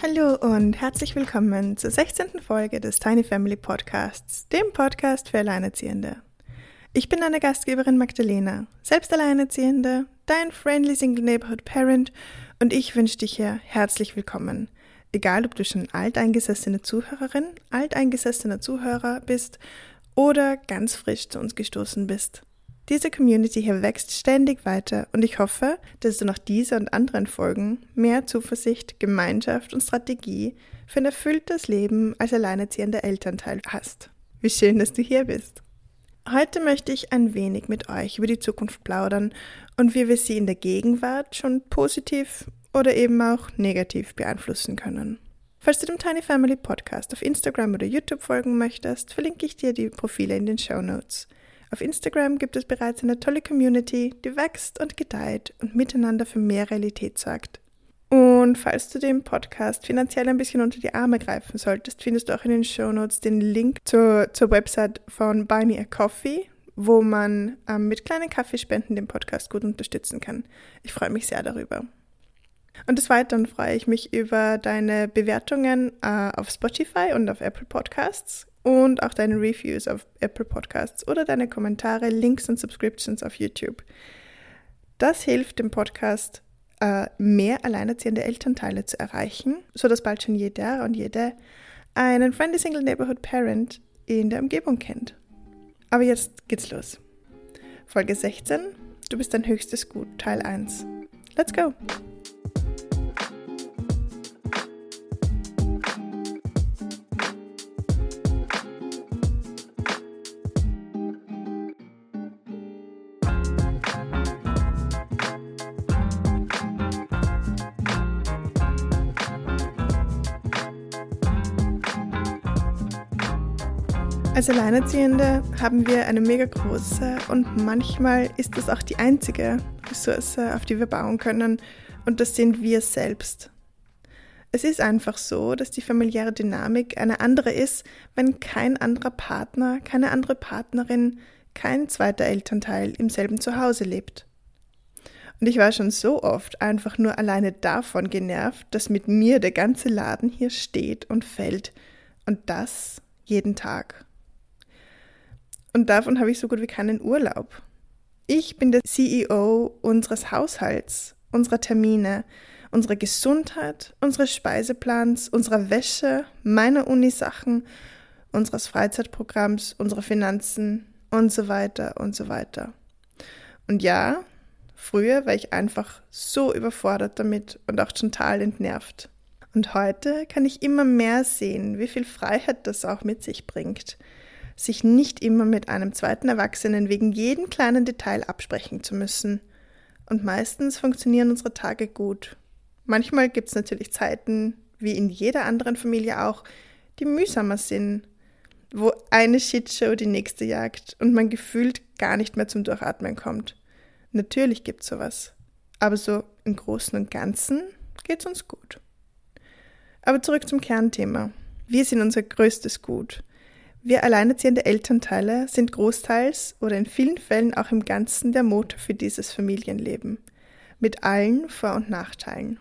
Hallo und herzlich willkommen zur 16. Folge des Tiny Family Podcasts, dem Podcast für Alleinerziehende. Ich bin deine Gastgeberin Magdalena, selbst Alleinerziehende, dein friendly Single Neighborhood Parent und ich wünsche dich hier herzlich willkommen. Egal, ob du schon alteingesessene Zuhörerin, alteingesessener Zuhörer bist oder ganz frisch zu uns gestoßen bist. Diese Community hier wächst ständig weiter und ich hoffe, dass du nach dieser und anderen Folgen mehr Zuversicht, Gemeinschaft und Strategie für ein erfülltes Leben als alleinerziehender Elternteil hast. Wie schön, dass du hier bist. Heute möchte ich ein wenig mit euch über die Zukunft plaudern und wie wir sie in der Gegenwart schon positiv oder eben auch negativ beeinflussen können. Falls du dem Tiny Family Podcast auf Instagram oder YouTube folgen möchtest, verlinke ich dir die Profile in den Show Notes. Auf Instagram gibt es bereits eine tolle Community, die wächst und gedeiht und miteinander für mehr Realität sorgt. Und falls du dem Podcast finanziell ein bisschen unter die Arme greifen solltest, findest du auch in den Show Notes den Link zur, zur Website von Buy Me a Coffee, wo man ähm, mit kleinen Kaffeespenden den Podcast gut unterstützen kann. Ich freue mich sehr darüber. Und des Weiteren freue ich mich über deine Bewertungen äh, auf Spotify und auf Apple Podcasts und auch deine Reviews auf Apple Podcasts oder deine Kommentare, Links und Subscriptions auf YouTube. Das hilft dem Podcast, äh, mehr alleinerziehende Elternteile zu erreichen, sodass bald schon jeder und jede einen Friendly Single Neighborhood Parent in der Umgebung kennt. Aber jetzt geht's los. Folge 16. Du bist dein höchstes Gut, Teil 1. Let's go! Als Alleinerziehende haben wir eine mega große und manchmal ist das auch die einzige Ressource, auf die wir bauen können und das sind wir selbst. Es ist einfach so, dass die familiäre Dynamik eine andere ist, wenn kein anderer Partner, keine andere Partnerin, kein zweiter Elternteil im selben Zuhause lebt. Und ich war schon so oft einfach nur alleine davon genervt, dass mit mir der ganze Laden hier steht und fällt. Und das jeden Tag. Und davon habe ich so gut wie keinen Urlaub. Ich bin der CEO unseres Haushalts, unserer Termine, unserer Gesundheit, unseres Speiseplans, unserer Wäsche, meiner Unisachen, unseres Freizeitprogramms, unserer Finanzen und so weiter und so weiter. Und ja, früher war ich einfach so überfordert damit und auch total entnervt. Und heute kann ich immer mehr sehen, wie viel Freiheit das auch mit sich bringt, sich nicht immer mit einem zweiten Erwachsenen wegen jedem kleinen Detail absprechen zu müssen. Und meistens funktionieren unsere Tage gut. Manchmal gibt es natürlich Zeiten, wie in jeder anderen Familie auch, die mühsamer sind, wo eine Shitshow die nächste jagt und man gefühlt gar nicht mehr zum Durchatmen kommt. Natürlich gibt es sowas. Aber so im Großen und Ganzen geht es uns gut. Aber zurück zum Kernthema. Wir sind unser größtes Gut. Wir alleinerziehende Elternteile sind großteils oder in vielen Fällen auch im Ganzen der Motor für dieses Familienleben, mit allen Vor- und Nachteilen.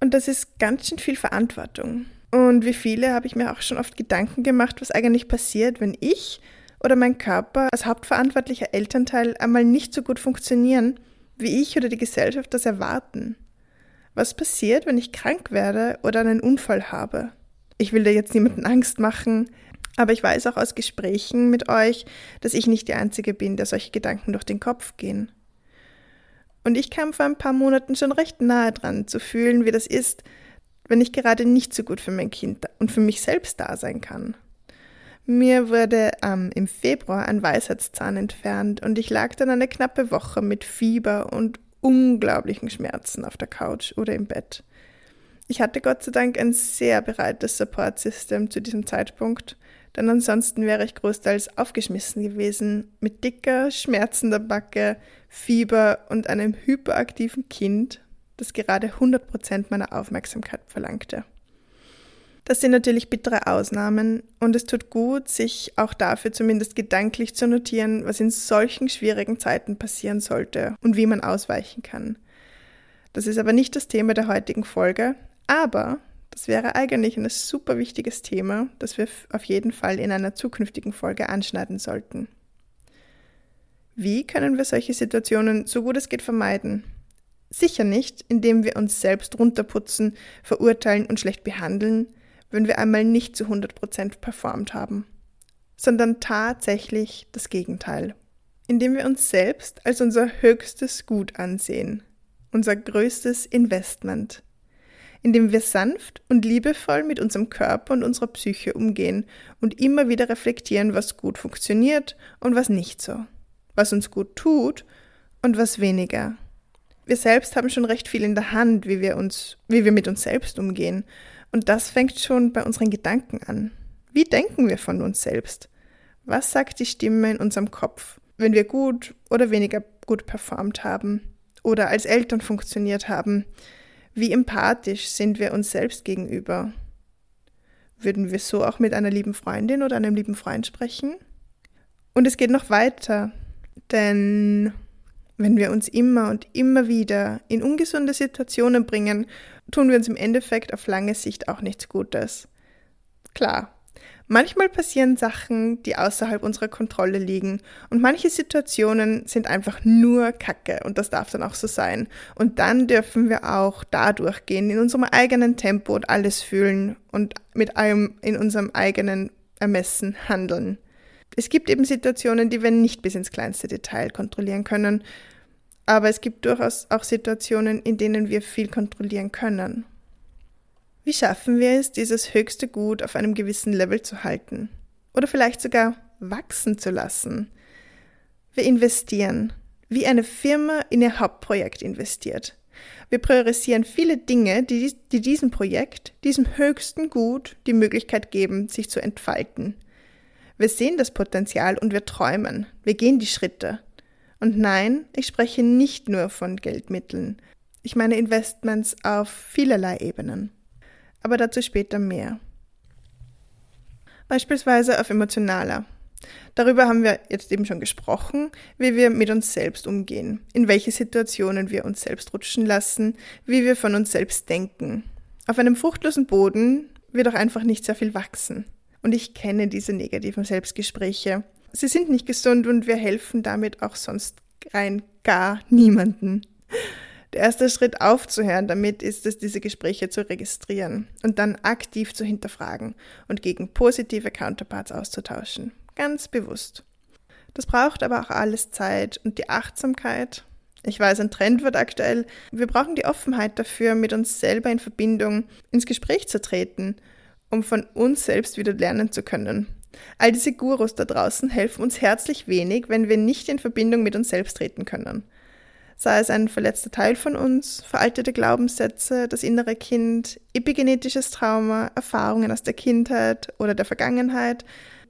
Und das ist ganz schön viel Verantwortung. Und wie viele habe ich mir auch schon oft Gedanken gemacht, was eigentlich passiert, wenn ich oder mein Körper als hauptverantwortlicher Elternteil einmal nicht so gut funktionieren, wie ich oder die Gesellschaft das erwarten. Was passiert, wenn ich krank werde oder einen Unfall habe? Ich will da jetzt niemanden Angst machen, aber ich weiß auch aus Gesprächen mit euch, dass ich nicht die Einzige bin, der solche Gedanken durch den Kopf gehen. Und ich kam vor ein paar Monaten schon recht nahe dran zu fühlen, wie das ist, wenn ich gerade nicht so gut für mein Kind und für mich selbst da sein kann. Mir wurde ähm, im Februar ein Weisheitszahn entfernt und ich lag dann eine knappe Woche mit Fieber und unglaublichen Schmerzen auf der Couch oder im Bett. Ich hatte Gott sei Dank ein sehr breites Support-System zu diesem Zeitpunkt denn ansonsten wäre ich großteils aufgeschmissen gewesen, mit dicker, schmerzender Backe, Fieber und einem hyperaktiven Kind, das gerade 100% meiner Aufmerksamkeit verlangte. Das sind natürlich bittere Ausnahmen und es tut gut, sich auch dafür zumindest gedanklich zu notieren, was in solchen schwierigen Zeiten passieren sollte und wie man ausweichen kann. Das ist aber nicht das Thema der heutigen Folge, aber Das wäre eigentlich ein super wichtiges Thema, das wir auf jeden Fall in einer zukünftigen Folge anschneiden sollten. Wie können wir solche Situationen so gut es geht vermeiden? Sicher nicht, indem wir uns selbst runterputzen, verurteilen und schlecht behandeln, wenn wir einmal nicht zu 100% performt haben, sondern tatsächlich das Gegenteil. Indem wir uns selbst als unser höchstes Gut ansehen, unser größtes Investment, indem wir sanft und liebevoll mit unserem Körper und unserer Psyche umgehen und immer wieder reflektieren, was gut funktioniert und was nicht so, was uns gut tut und was weniger. Wir selbst haben schon recht viel in der Hand, wie wir uns, wie wir mit uns selbst umgehen. Und das fängt schon bei unseren Gedanken an. Wie denken wir von uns selbst? Was sagt die Stimme in unserem Kopf, wenn wir gut oder weniger gut performt haben oder als Eltern funktioniert haben? Wie empathisch sind wir uns selbst gegenüber? Würden wir so auch mit einer lieben Freundin oder einem lieben Freund sprechen? Und es geht noch weiter, denn wenn wir uns immer und immer wieder in ungesunde Situationen bringen, tun wir uns im Endeffekt auf lange Sicht auch nichts Gutes. Klar, Manchmal passieren Sachen, die außerhalb unserer Kontrolle liegen und manche Situationen sind einfach nur Kacke und das darf dann auch so sein. Und dann dürfen wir auch dadurch gehen, in unserem eigenen Tempo und alles fühlen und mit allem in unserem eigenen Ermessen handeln. Es gibt eben Situationen, die wir nicht bis ins kleinste Detail kontrollieren können, aber es gibt durchaus auch Situationen, in denen wir viel kontrollieren können. Wie schaffen wir es, dieses höchste Gut auf einem gewissen Level zu halten? Oder vielleicht sogar wachsen zu lassen? Wir investieren, wie eine Firma in ihr Hauptprojekt investiert. Wir priorisieren viele Dinge, die, die diesem Projekt, diesem höchsten Gut, die Möglichkeit geben, sich zu entfalten. Wir sehen das Potenzial und wir träumen. Wir gehen die Schritte. Und nein, ich spreche nicht nur von Geldmitteln. Ich meine Investments auf vielerlei Ebenen aber dazu später mehr. Beispielsweise auf emotionaler. Darüber haben wir jetzt eben schon gesprochen, wie wir mit uns selbst umgehen, in welche Situationen wir uns selbst rutschen lassen, wie wir von uns selbst denken. Auf einem fruchtlosen Boden wird auch einfach nicht sehr viel wachsen. Und ich kenne diese negativen Selbstgespräche. Sie sind nicht gesund und wir helfen damit auch sonst rein gar niemanden. Der erste Schritt aufzuhören damit ist es, diese Gespräche zu registrieren und dann aktiv zu hinterfragen und gegen positive Counterparts auszutauschen. Ganz bewusst. Das braucht aber auch alles Zeit und die Achtsamkeit. Ich weiß, ein Trend wird aktuell. Wir brauchen die Offenheit dafür, mit uns selber in Verbindung ins Gespräch zu treten, um von uns selbst wieder lernen zu können. All diese Gurus da draußen helfen uns herzlich wenig, wenn wir nicht in Verbindung mit uns selbst treten können sei es ein verletzter Teil von uns, veraltete Glaubenssätze, das innere Kind, epigenetisches Trauma, Erfahrungen aus der Kindheit oder der Vergangenheit.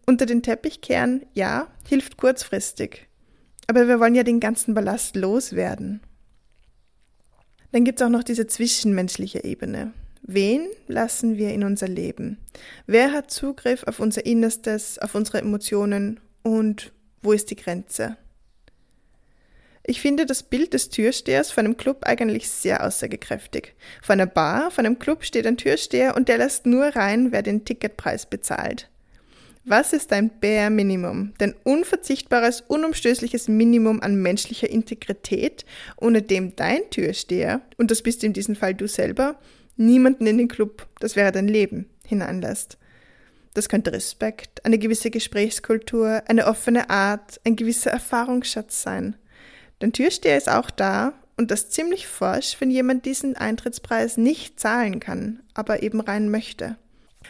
Unter den Teppich kehren, ja, hilft kurzfristig. Aber wir wollen ja den ganzen Ballast loswerden. Dann gibt es auch noch diese zwischenmenschliche Ebene. Wen lassen wir in unser Leben? Wer hat Zugriff auf unser Innerstes, auf unsere Emotionen und wo ist die Grenze? Ich finde das Bild des Türstehers vor einem Club eigentlich sehr aussagekräftig. Vor einer Bar, vor einem Club steht ein Türsteher und der lässt nur rein, wer den Ticketpreis bezahlt. Was ist dein Bare Minimum? Dein unverzichtbares, unumstößliches Minimum an menschlicher Integrität, ohne dem dein Türsteher, und das bist in diesem Fall du selber, niemanden in den Club, das wäre dein Leben, hineinlässt. Das könnte Respekt, eine gewisse Gesprächskultur, eine offene Art, ein gewisser Erfahrungsschatz sein. Dein Türsteher ist auch da und das ziemlich forsch, wenn jemand diesen Eintrittspreis nicht zahlen kann, aber eben rein möchte.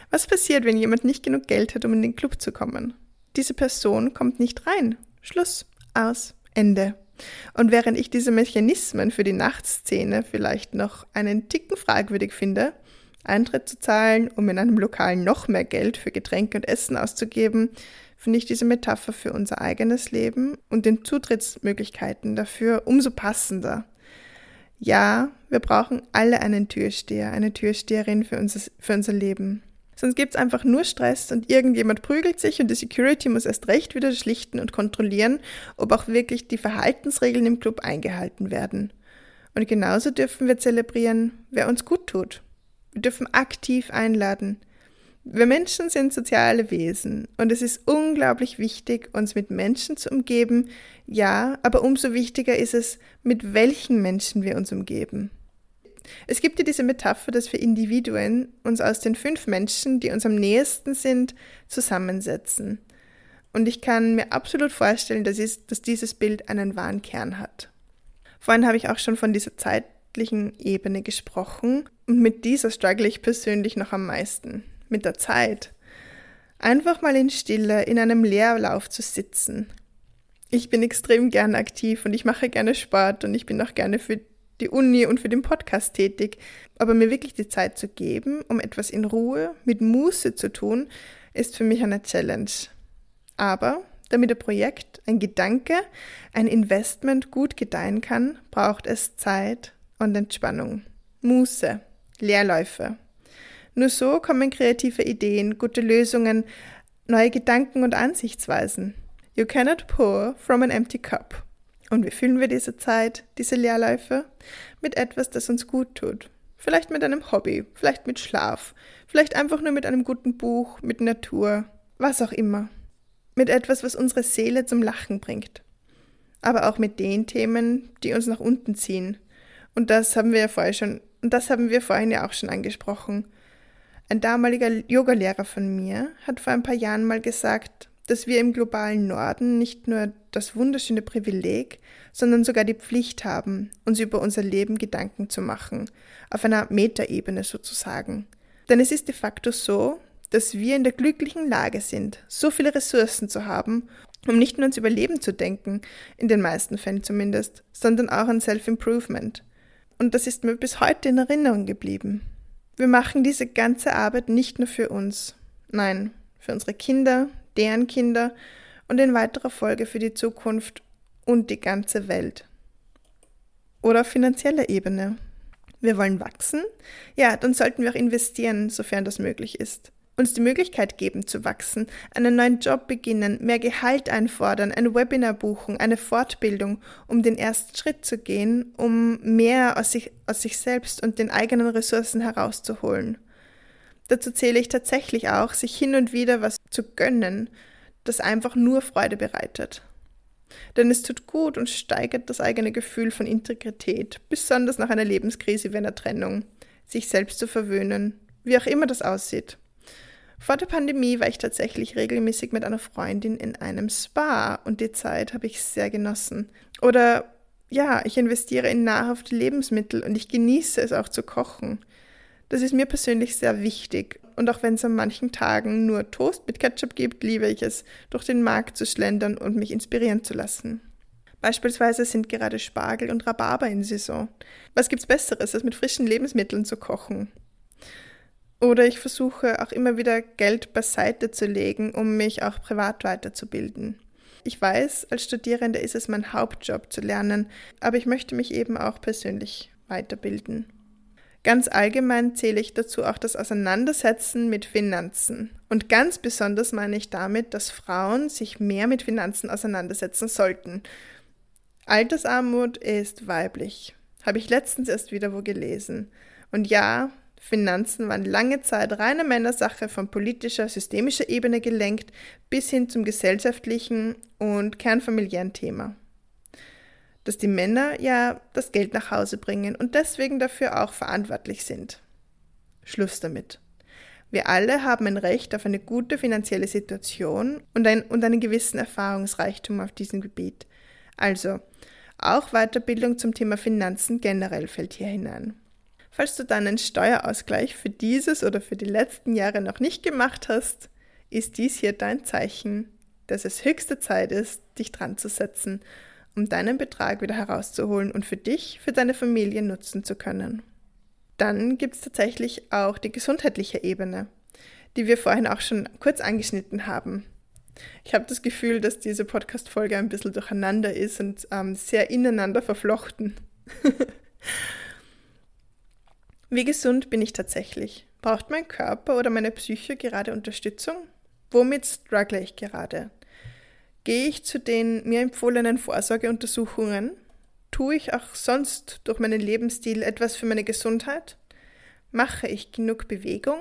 Was passiert, wenn jemand nicht genug Geld hat, um in den Club zu kommen? Diese Person kommt nicht rein. Schluss. Aus. Ende. Und während ich diese Mechanismen für die Nachtszene vielleicht noch einen Ticken fragwürdig finde, Eintritt zu zahlen, um in einem Lokal noch mehr Geld für Getränke und Essen auszugeben, finde ich diese Metapher für unser eigenes Leben und den Zutrittsmöglichkeiten dafür umso passender. Ja, wir brauchen alle einen Türsteher, eine Türsteherin für unser, für unser Leben. Sonst gibt es einfach nur Stress und irgendjemand prügelt sich und die Security muss erst recht wieder schlichten und kontrollieren, ob auch wirklich die Verhaltensregeln im Club eingehalten werden. Und genauso dürfen wir zelebrieren, wer uns gut tut. Wir dürfen aktiv einladen. Wir Menschen sind soziale Wesen und es ist unglaublich wichtig, uns mit Menschen zu umgeben. Ja, aber umso wichtiger ist es, mit welchen Menschen wir uns umgeben. Es gibt ja diese Metapher, dass wir Individuen uns aus den fünf Menschen, die uns am nächsten sind, zusammensetzen. Und ich kann mir absolut vorstellen, dass, es, dass dieses Bild einen wahren Kern hat. Vorhin habe ich auch schon von dieser zeitlichen Ebene gesprochen und mit dieser struggle ich persönlich noch am meisten. Mit der Zeit. Einfach mal in Stille in einem Leerlauf zu sitzen. Ich bin extrem gern aktiv und ich mache gerne Sport und ich bin auch gerne für die Uni und für den Podcast tätig. Aber mir wirklich die Zeit zu geben, um etwas in Ruhe, mit Muße zu tun, ist für mich eine Challenge. Aber damit ein Projekt, ein Gedanke, ein Investment gut gedeihen kann, braucht es Zeit und Entspannung. Muße, Leerläufe. Nur so kommen kreative Ideen, gute Lösungen, neue Gedanken und Ansichtsweisen. You cannot pour from an empty cup. Und wie füllen wir diese Zeit, diese Leerläufe? Mit etwas, das uns gut tut. Vielleicht mit einem Hobby, vielleicht mit Schlaf, vielleicht einfach nur mit einem guten Buch, mit Natur, was auch immer. Mit etwas, was unsere Seele zum Lachen bringt. Aber auch mit den Themen, die uns nach unten ziehen. Und das haben wir ja vorher schon, und das haben wir vorhin ja auch schon angesprochen. Ein damaliger Yogalehrer von mir hat vor ein paar Jahren mal gesagt, dass wir im globalen Norden nicht nur das wunderschöne Privileg, sondern sogar die Pflicht haben, uns über unser Leben Gedanken zu machen, auf einer Metaebene sozusagen. Denn es ist de facto so, dass wir in der glücklichen Lage sind, so viele Ressourcen zu haben, um nicht nur ans Überleben zu denken, in den meisten Fällen zumindest, sondern auch an Self-Improvement. Und das ist mir bis heute in Erinnerung geblieben. Wir machen diese ganze Arbeit nicht nur für uns, nein, für unsere Kinder, deren Kinder und in weiterer Folge für die Zukunft und die ganze Welt. Oder auf finanzieller Ebene. Wir wollen wachsen? Ja, dann sollten wir auch investieren, sofern das möglich ist. Uns die Möglichkeit geben zu wachsen, einen neuen Job beginnen, mehr Gehalt einfordern, ein Webinar buchen, eine Fortbildung, um den ersten Schritt zu gehen, um mehr aus sich, aus sich selbst und den eigenen Ressourcen herauszuholen. Dazu zähle ich tatsächlich auch, sich hin und wieder was zu gönnen, das einfach nur Freude bereitet. Denn es tut gut und steigert das eigene Gefühl von Integrität, besonders nach einer Lebenskrise wie einer Trennung, sich selbst zu verwöhnen, wie auch immer das aussieht. Vor der Pandemie war ich tatsächlich regelmäßig mit einer Freundin in einem Spa und die Zeit habe ich sehr genossen. Oder ja, ich investiere in nahrhafte Lebensmittel und ich genieße es auch zu kochen. Das ist mir persönlich sehr wichtig. Und auch wenn es an manchen Tagen nur Toast mit Ketchup gibt, liebe ich es, durch den Markt zu schlendern und mich inspirieren zu lassen. Beispielsweise sind gerade Spargel und Rhabarber in Saison. Was gibt's Besseres, als mit frischen Lebensmitteln zu kochen? Oder ich versuche auch immer wieder Geld beiseite zu legen, um mich auch privat weiterzubilden. Ich weiß, als Studierende ist es mein Hauptjob zu lernen, aber ich möchte mich eben auch persönlich weiterbilden. Ganz allgemein zähle ich dazu auch das Auseinandersetzen mit Finanzen. Und ganz besonders meine ich damit, dass Frauen sich mehr mit Finanzen auseinandersetzen sollten. Altersarmut ist weiblich. Habe ich letztens erst wieder wo gelesen. Und ja, Finanzen waren lange Zeit reine Männersache von politischer, systemischer Ebene gelenkt bis hin zum gesellschaftlichen und kernfamiliären Thema dass die Männer ja das Geld nach Hause bringen und deswegen dafür auch verantwortlich sind. Schluss damit. Wir alle haben ein Recht auf eine gute finanzielle Situation und, ein, und einen gewissen Erfahrungsreichtum auf diesem Gebiet. Also, auch Weiterbildung zum Thema Finanzen generell fällt hier hinein. Falls du dann einen Steuerausgleich für dieses oder für die letzten Jahre noch nicht gemacht hast, ist dies hier dein Zeichen, dass es höchste Zeit ist, dich dran zu setzen um deinen Betrag wieder herauszuholen und für dich, für deine Familie nutzen zu können. Dann gibt es tatsächlich auch die gesundheitliche Ebene, die wir vorhin auch schon kurz angeschnitten haben. Ich habe das Gefühl, dass diese Podcast-Folge ein bisschen durcheinander ist und ähm, sehr ineinander verflochten. Wie gesund bin ich tatsächlich? Braucht mein Körper oder meine Psyche gerade Unterstützung? Womit struggle ich gerade? Gehe ich zu den mir empfohlenen Vorsorgeuntersuchungen? Tue ich auch sonst durch meinen Lebensstil etwas für meine Gesundheit? Mache ich genug Bewegung?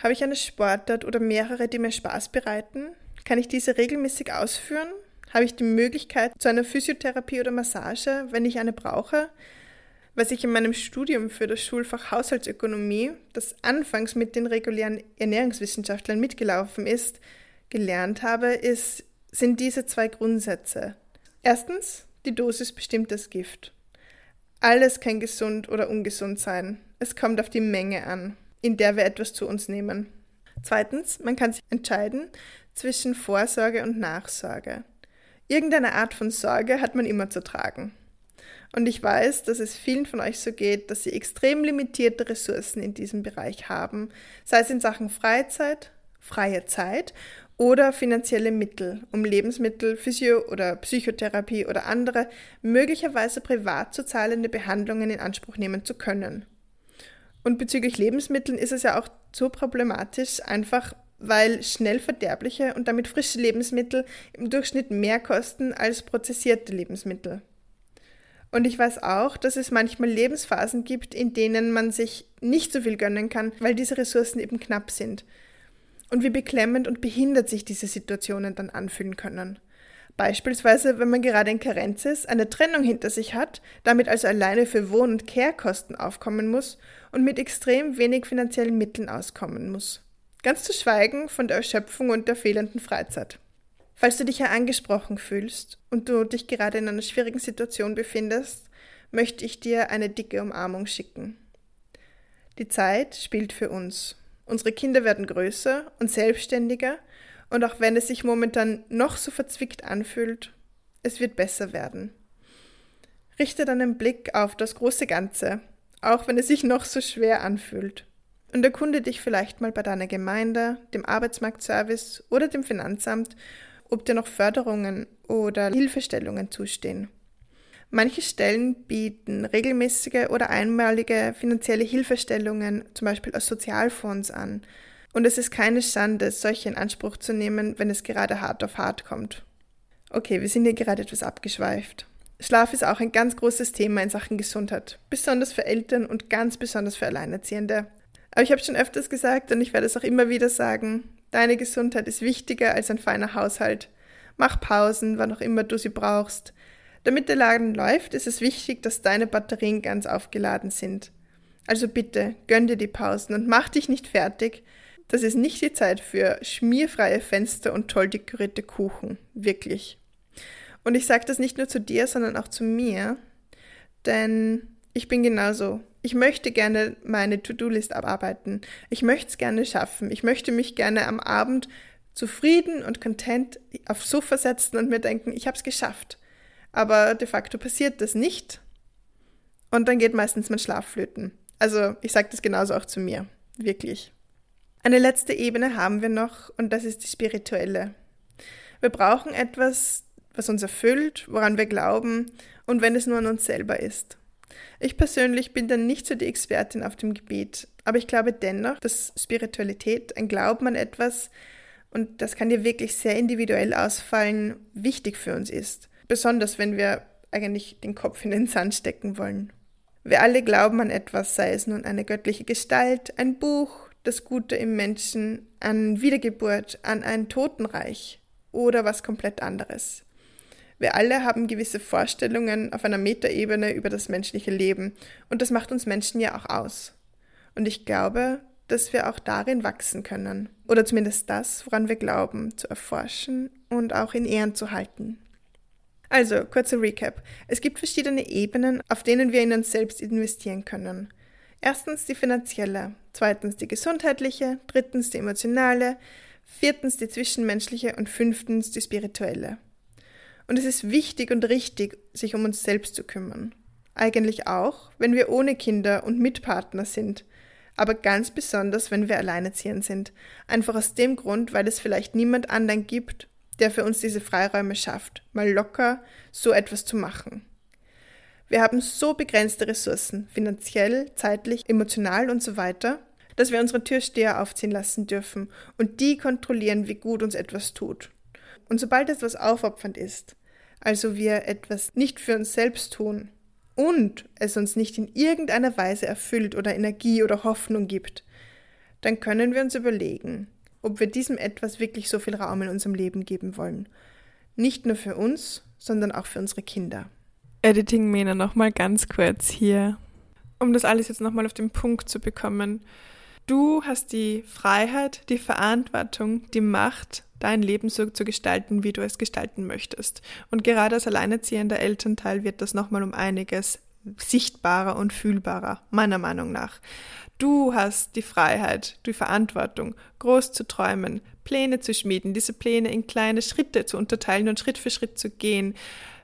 Habe ich eine Sportart oder mehrere, die mir Spaß bereiten? Kann ich diese regelmäßig ausführen? Habe ich die Möglichkeit zu einer Physiotherapie oder Massage, wenn ich eine brauche? Was ich in meinem Studium für das Schulfach Haushaltsökonomie, das anfangs mit den regulären Ernährungswissenschaftlern mitgelaufen ist, gelernt habe, ist, sind diese zwei Grundsätze. Erstens, die Dosis bestimmt das Gift. Alles kann gesund oder ungesund sein. Es kommt auf die Menge an, in der wir etwas zu uns nehmen. Zweitens, man kann sich entscheiden zwischen Vorsorge und Nachsorge. Irgendeine Art von Sorge hat man immer zu tragen. Und ich weiß, dass es vielen von euch so geht, dass sie extrem limitierte Ressourcen in diesem Bereich haben, sei es in Sachen Freizeit, freie Zeit oder finanzielle Mittel, um Lebensmittel, Physio- oder Psychotherapie oder andere möglicherweise privat zu zahlende Behandlungen in Anspruch nehmen zu können. Und bezüglich Lebensmitteln ist es ja auch so problematisch, einfach weil schnell verderbliche und damit frische Lebensmittel im Durchschnitt mehr kosten als prozessierte Lebensmittel. Und ich weiß auch, dass es manchmal Lebensphasen gibt, in denen man sich nicht so viel gönnen kann, weil diese Ressourcen eben knapp sind. Und wie beklemmend und behindert sich diese Situationen dann anfühlen können. Beispielsweise, wenn man gerade in Karenz ist, eine Trennung hinter sich hat, damit also alleine für Wohn- und Kehrkosten aufkommen muss und mit extrem wenig finanziellen Mitteln auskommen muss. Ganz zu schweigen von der Erschöpfung und der fehlenden Freizeit. Falls du dich ja angesprochen fühlst und du dich gerade in einer schwierigen Situation befindest, möchte ich dir eine dicke Umarmung schicken. Die Zeit spielt für uns. Unsere Kinder werden größer und selbstständiger und auch wenn es sich momentan noch so verzwickt anfühlt, es wird besser werden. Richte deinen Blick auf das große Ganze, auch wenn es sich noch so schwer anfühlt und erkunde dich vielleicht mal bei deiner Gemeinde, dem Arbeitsmarktservice oder dem Finanzamt, ob dir noch Förderungen oder Hilfestellungen zustehen. Manche Stellen bieten regelmäßige oder einmalige finanzielle Hilfestellungen, zum Beispiel aus Sozialfonds, an. Und es ist keine Schande, solche in Anspruch zu nehmen, wenn es gerade hart auf hart kommt. Okay, wir sind hier gerade etwas abgeschweift. Schlaf ist auch ein ganz großes Thema in Sachen Gesundheit, besonders für Eltern und ganz besonders für Alleinerziehende. Aber ich habe schon öfters gesagt und ich werde es auch immer wieder sagen, deine Gesundheit ist wichtiger als ein feiner Haushalt. Mach Pausen, wann auch immer du sie brauchst. Damit der Laden läuft, ist es wichtig, dass deine Batterien ganz aufgeladen sind. Also bitte, gönn dir die Pausen und mach dich nicht fertig. Das ist nicht die Zeit für schmierfreie Fenster und toll dekorierte Kuchen. Wirklich. Und ich sage das nicht nur zu dir, sondern auch zu mir, denn ich bin genauso. Ich möchte gerne meine To-Do-List abarbeiten. Ich möchte es gerne schaffen. Ich möchte mich gerne am Abend zufrieden und content aufs Sofa setzen und mir denken, ich habe es geschafft. Aber de facto passiert das nicht. Und dann geht meistens mein Schlaf flöten. Also ich sage das genauso auch zu mir. Wirklich. Eine letzte Ebene haben wir noch und das ist die spirituelle. Wir brauchen etwas, was uns erfüllt, woran wir glauben und wenn es nur an uns selber ist. Ich persönlich bin dann nicht so die Expertin auf dem Gebiet, aber ich glaube dennoch, dass Spiritualität, ein Glauben an etwas, und das kann dir wirklich sehr individuell ausfallen, wichtig für uns ist. Besonders wenn wir eigentlich den Kopf in den Sand stecken wollen. Wir alle glauben an etwas, sei es nun eine göttliche Gestalt, ein Buch, das Gute im Menschen, an Wiedergeburt, an ein Totenreich oder was komplett anderes. Wir alle haben gewisse Vorstellungen auf einer Metaebene über das menschliche Leben und das macht uns Menschen ja auch aus. Und ich glaube, dass wir auch darin wachsen können oder zumindest das, woran wir glauben, zu erforschen und auch in Ehren zu halten. Also, kurzer Recap. Es gibt verschiedene Ebenen, auf denen wir in uns selbst investieren können. Erstens die finanzielle, zweitens die gesundheitliche, drittens die emotionale, viertens die zwischenmenschliche und fünftens die spirituelle. Und es ist wichtig und richtig, sich um uns selbst zu kümmern. Eigentlich auch, wenn wir ohne Kinder und Mitpartner sind. Aber ganz besonders, wenn wir alleinerziehend sind. Einfach aus dem Grund, weil es vielleicht niemand anderen gibt, der für uns diese Freiräume schafft, mal locker so etwas zu machen. Wir haben so begrenzte Ressourcen, finanziell, zeitlich, emotional und so weiter, dass wir unsere Türsteher aufziehen lassen dürfen und die kontrollieren, wie gut uns etwas tut. Und sobald etwas aufopfernd ist, also wir etwas nicht für uns selbst tun, und es uns nicht in irgendeiner Weise erfüllt oder Energie oder Hoffnung gibt, dann können wir uns überlegen, ob wir diesem etwas wirklich so viel Raum in unserem Leben geben wollen. Nicht nur für uns, sondern auch für unsere Kinder. Editing Mena nochmal ganz kurz hier, um das alles jetzt nochmal auf den Punkt zu bekommen. Du hast die Freiheit, die Verantwortung, die Macht, dein Leben so zu gestalten, wie du es gestalten möchtest. Und gerade als alleinerziehender Elternteil wird das nochmal um einiges sichtbarer und fühlbarer, meiner Meinung nach. Du hast die Freiheit, die Verantwortung, groß zu träumen, Pläne zu schmieden, diese Pläne in kleine Schritte zu unterteilen und Schritt für Schritt zu gehen,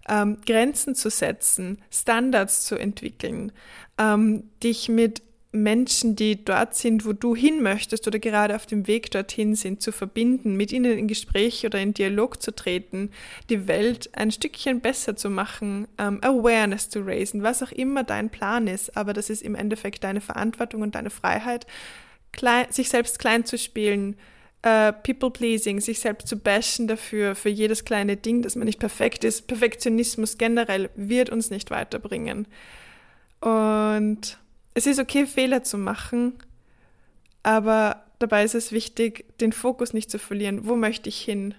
ähm, Grenzen zu setzen, Standards zu entwickeln, ähm, dich mit Menschen, die dort sind, wo du hin möchtest oder gerade auf dem Weg dorthin sind, zu verbinden, mit ihnen in Gespräch oder in Dialog zu treten, die Welt ein Stückchen besser zu machen, ähm, Awareness zu raisen, was auch immer dein Plan ist, aber das ist im Endeffekt deine Verantwortung und deine Freiheit, klein, sich selbst klein zu spielen, Uh, People-pleasing, sich selbst zu bashen dafür, für jedes kleine Ding, dass man nicht perfekt ist. Perfektionismus generell wird uns nicht weiterbringen. Und es ist okay, Fehler zu machen, aber dabei ist es wichtig, den Fokus nicht zu verlieren. Wo möchte ich hin?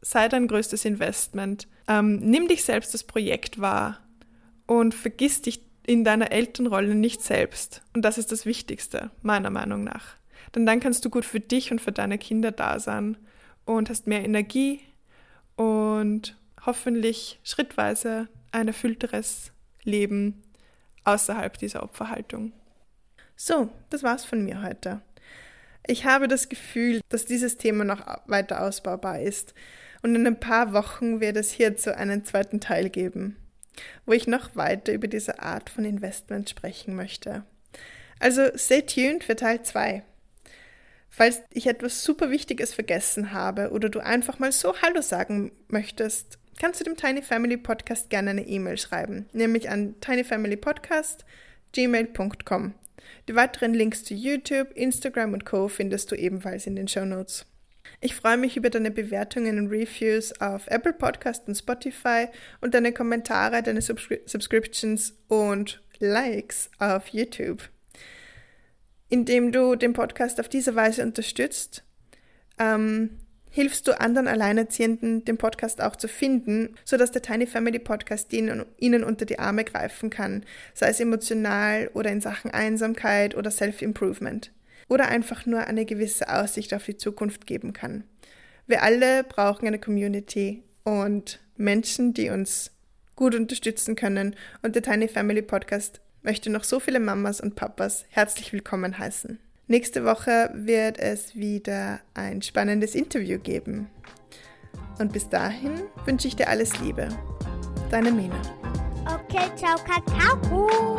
Sei dein größtes Investment. Ähm, nimm dich selbst das Projekt wahr und vergiss dich in deiner Elternrolle nicht selbst. Und das ist das Wichtigste, meiner Meinung nach. Denn dann kannst du gut für dich und für deine Kinder da sein und hast mehr Energie und hoffentlich schrittweise ein erfüllteres Leben außerhalb dieser Opferhaltung. So, das war's von mir heute. Ich habe das Gefühl, dass dieses Thema noch weiter ausbaubar ist und in ein paar Wochen wird es hierzu einen zweiten Teil geben, wo ich noch weiter über diese Art von Investment sprechen möchte. Also stay tuned für Teil 2. Falls ich etwas super Wichtiges vergessen habe oder du einfach mal so Hallo sagen möchtest, kannst du dem Tiny Family Podcast gerne eine E-Mail schreiben, nämlich an tinyfamilypodcast.gmail.com. Die weiteren Links zu YouTube, Instagram und Co. findest du ebenfalls in den Show Notes. Ich freue mich über deine Bewertungen und Reviews auf Apple Podcast und Spotify und deine Kommentare, deine Subscri Subscriptions und Likes auf YouTube. Indem du den Podcast auf diese Weise unterstützt, ähm, hilfst du anderen Alleinerziehenden, den Podcast auch zu finden, sodass der Tiny Family Podcast ihnen, ihnen unter die Arme greifen kann, sei es emotional oder in Sachen Einsamkeit oder Self-Improvement. Oder einfach nur eine gewisse Aussicht auf die Zukunft geben kann. Wir alle brauchen eine Community und Menschen, die uns gut unterstützen können und der Tiny Family Podcast möchte noch so viele Mamas und Papas herzlich willkommen heißen. Nächste Woche wird es wieder ein spannendes Interview geben. Und bis dahin wünsche ich dir alles Liebe. Deine Mina. Okay, ciao, Kakao.